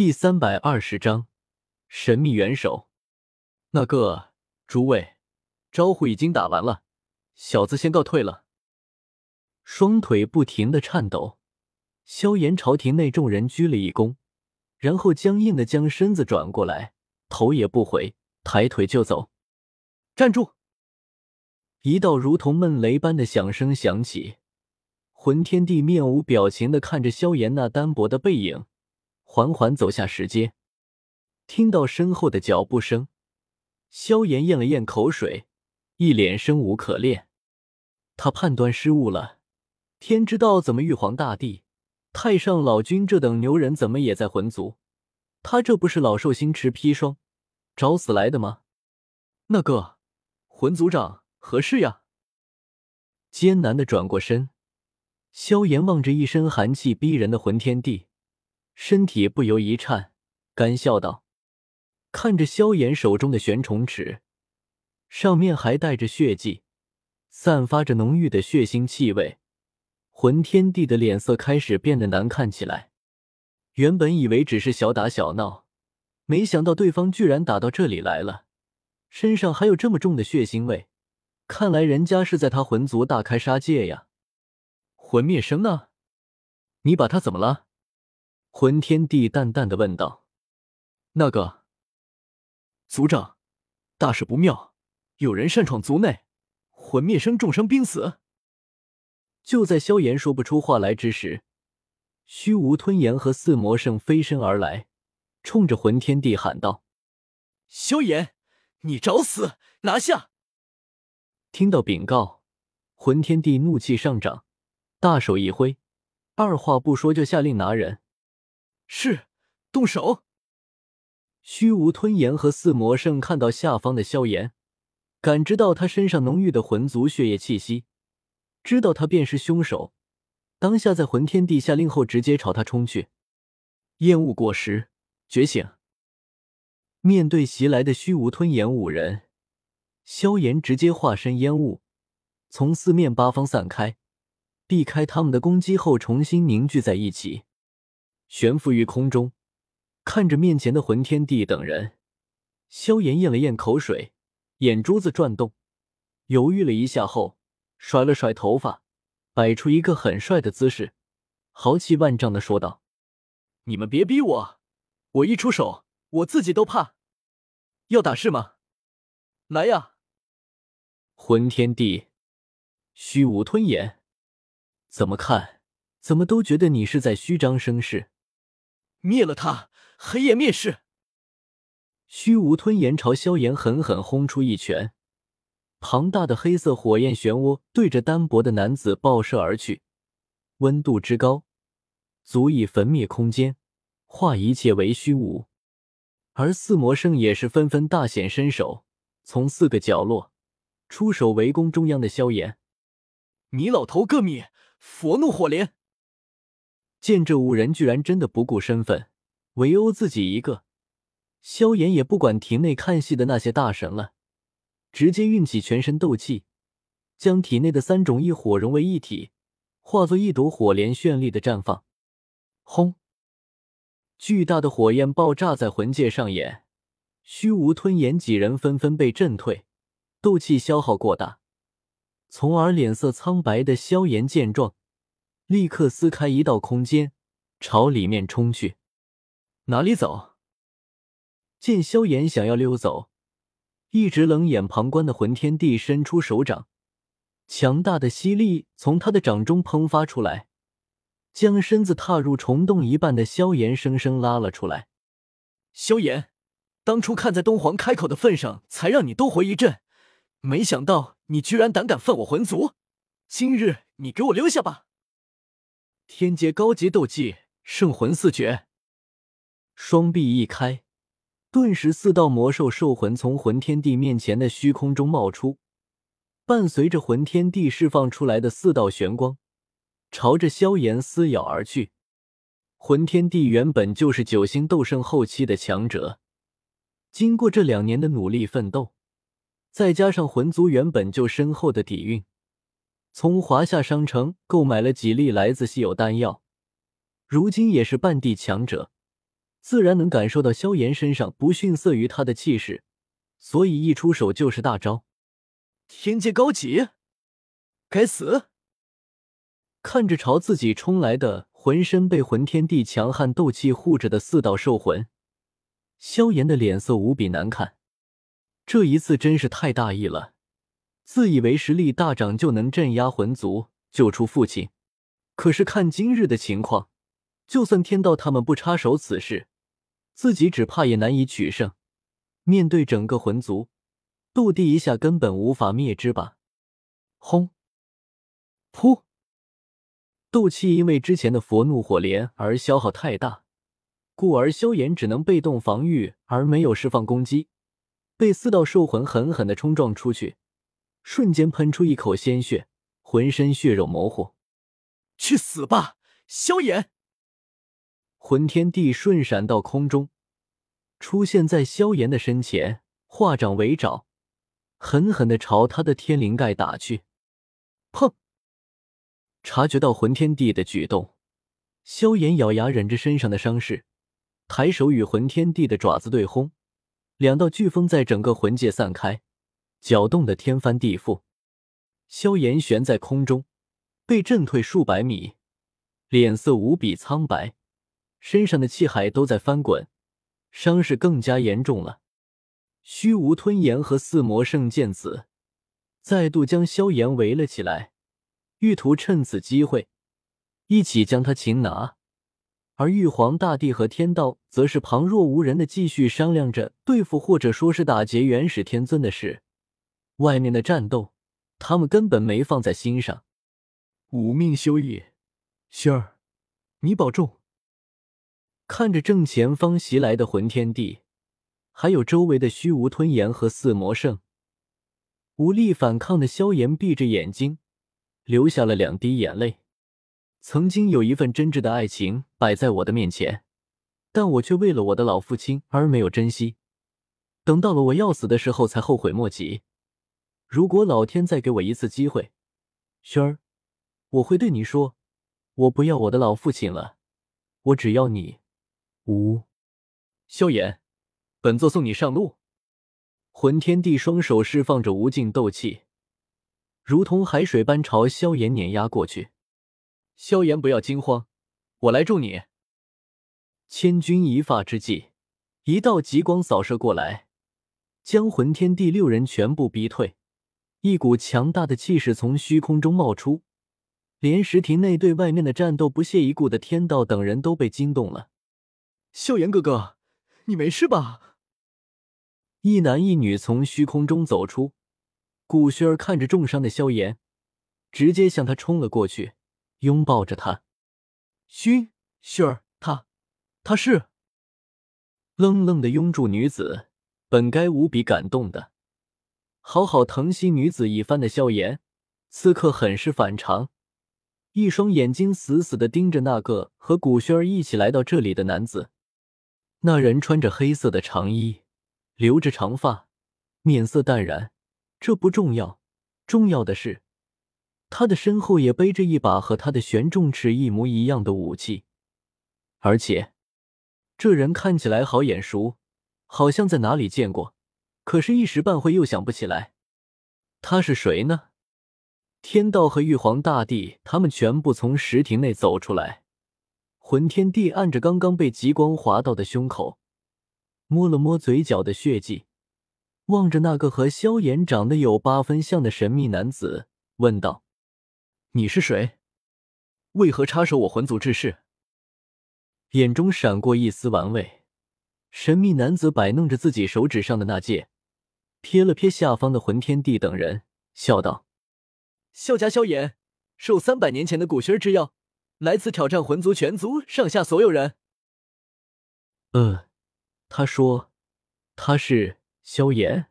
第三百二十章神秘元首。那个诸位，招呼已经打完了，小子先告退了。双腿不停的颤抖，萧炎朝廷内众人鞠了一躬，然后僵硬的将身子转过来，头也不回，抬腿就走。站住！一道如同闷雷般的响声响起，魂天帝面无表情的看着萧炎那单薄的背影，缓缓走下石阶。听到身后的脚步声，萧炎咽了咽口水，一脸生无可恋。他判断失误了，天知道怎么玉皇大帝、太上老君这等牛人怎么也在魂族，他这不是老寿星吃砒霜，找死来的吗？那个魂族长。何事呀？艰难的转过身，萧炎望着一身寒气逼人的魂天帝，身体不由一颤，干笑道：“看着萧炎手中的玄虫尺，上面还带着血迹，散发着浓郁的血腥气味。”魂天帝的脸色开始变得难看起来。原本以为只是小打小闹，没想到对方居然打到这里来了，身上还有这么重的血腥味。看来人家是在他魂族大开杀戒呀！魂灭生呢？你把他怎么了？魂天帝淡淡的问道。那个族长，大事不妙，有人擅闯族内，魂灭生重伤濒死。就在萧炎说不出话来之时，虚无吞炎和四魔圣飞身而来，冲着魂天帝喊道：“萧炎，你找死！拿下！”听到禀告，魂天帝怒气上涨，大手一挥，二话不说就下令拿人。是，动手。虚无吞炎和四魔圣看到下方的萧炎，感知到他身上浓郁的魂族血液气息，知道他便是凶手。当下在魂天帝下令后，直接朝他冲去。烟雾过时，觉醒。面对袭来的虚无吞炎五人。萧炎直接化身烟雾，从四面八方散开，避开他们的攻击后，重新凝聚在一起，悬浮于空中。看着面前的魂天帝等人，萧炎咽了咽口水，眼珠子转动，犹豫了一下后，甩了甩头发，摆出一个很帅的姿势，豪气万丈的说道：“你们别逼我，我一出手，我自己都怕。要打是吗？来呀！”魂天帝，虚无吞炎，怎么看，怎么都觉得你是在虚张声势。灭了他，黑夜灭世。虚无吞炎朝萧炎狠狠轰出一拳，庞大的黑色火焰漩涡对着单薄的男子爆射而去，温度之高，足以焚灭空间，化一切为虚无。而四魔圣也是纷纷大显身手，从四个角落。出手围攻中央的萧炎，你老头个灭！佛怒火莲！见这五人居然真的不顾身份，围殴自己一个，萧炎也不管庭内看戏的那些大神了，直接运起全身斗气，将体内的三种异火融为一体，化作一朵火莲，绚丽的绽放。轰！巨大的火焰爆炸在魂界上演，虚无吞炎几人纷纷被震退。斗气消耗过大，从而脸色苍白的萧炎见状，立刻撕开一道空间，朝里面冲去。哪里走？见萧炎想要溜走，一直冷眼旁观的魂天帝伸出手掌，强大的吸力从他的掌中喷发出来，将身子踏入虫洞一半的萧炎生生拉了出来。萧炎，当初看在东皇开口的份上，才让你多活一阵。没想到你居然胆敢犯我魂族！今日你给我留下吧！天阶高级斗技圣魂四绝，双臂一开，顿时四道魔兽兽魂从魂天帝面前的虚空中冒出，伴随着魂天帝释放出来的四道玄光，朝着萧炎撕咬而去。魂天帝原本就是九星斗圣后期的强者，经过这两年的努力奋斗。再加上魂族原本就深厚的底蕴，从华夏商城购买了几粒来自稀有丹药，如今也是半地强者。自然能感受到萧炎身上不逊色于他的气势，所以一出手就是大招。天阶高级，该死！看着朝自己冲来的浑身被魂天地强悍斗气护着的四道兽魂，萧炎的脸色无比难看。这一次真是太大意了，自以为实力大涨就能镇压魂族、救出父亲。可是看今日的情况，就算天道他们不插手此事，自己只怕也难以取胜。面对整个魂族，斗帝一下根本无法灭之吧？轰！噗！斗气因为之前的佛怒火莲而消耗太大，故而萧炎只能被动防御，而没有释放攻击。被四道兽魂狠狠的冲撞出去，瞬间喷出一口鲜血，浑身血肉模糊。去死吧，萧炎！魂天帝瞬闪到空中，出现在萧炎的身前，化掌为爪，狠狠的朝他的天灵盖打去。砰！察觉到魂天帝的举动，萧炎咬牙忍着身上的伤势，抬手与魂天帝的爪子对轰。两道飓风在整个魂界散开，搅动的天翻地覆。萧炎悬在空中，被震退数百米，脸色无比苍白，身上的气海都在翻滚，伤势更加严重了。虚无吞炎和四魔圣见此，再度将萧炎围了起来，欲图趁此机会一起将他擒拿。而玉皇大帝和天道则是旁若无人的继续商量着对付或者说是打劫元始天尊的事。外面的战斗，他们根本没放在心上。无命休矣，薰儿，你保重。看着正前方袭来的魂天帝，还有周围的虚无吞炎和四魔圣，无力反抗的萧炎闭着眼睛，流下了两滴眼泪。曾经有一份真挚的爱情摆在我的面前，但我却为了我的老父亲而没有珍惜。等到了我要死的时候，才后悔莫及。如果老天再给我一次机会，轩儿，我会对你说：我不要我的老父亲了，我只要你。无，萧炎，本座送你上路。魂天帝双手释放着无尽斗气，如同海水般朝萧炎碾压过去。萧炎，不要惊慌，我来助你。千钧一发之际，一道极光扫射过来，将魂天帝六人全部逼退。一股强大的气势从虚空中冒出，连石亭内对外面的战斗不屑一顾的天道等人都被惊动了。萧炎哥哥，你没事吧？一男一女从虚空中走出，古轩儿看着重伤的萧炎，直接向他冲了过去。拥抱着他，熏熏儿，他，他是愣愣的拥住女子，本该无比感动的，好好疼惜女子一番的萧炎，此刻很是反常，一双眼睛死死的盯着那个和古轩儿一起来到这里的男子。那人穿着黑色的长衣，留着长发，面色淡然。这不重要，重要的是。他的身后也背着一把和他的玄重尺一模一样的武器，而且这人看起来好眼熟，好像在哪里见过，可是，一时半会又想不起来。他是谁呢？天道和玉皇大帝他们全部从石亭内走出来。魂天帝按着刚刚被极光划到的胸口，摸了摸嘴角的血迹，望着那个和萧炎长得有八分像的神秘男子，问道。你是谁？为何插手我魂族之事？眼中闪过一丝玩味。神秘男子摆弄着自己手指上的那戒，瞥了瞥下方的魂天帝等人，笑道：“萧家萧炎，受三百年前的古轩之邀，来此挑战魂族全族上下所有人。”呃，他说他是萧炎。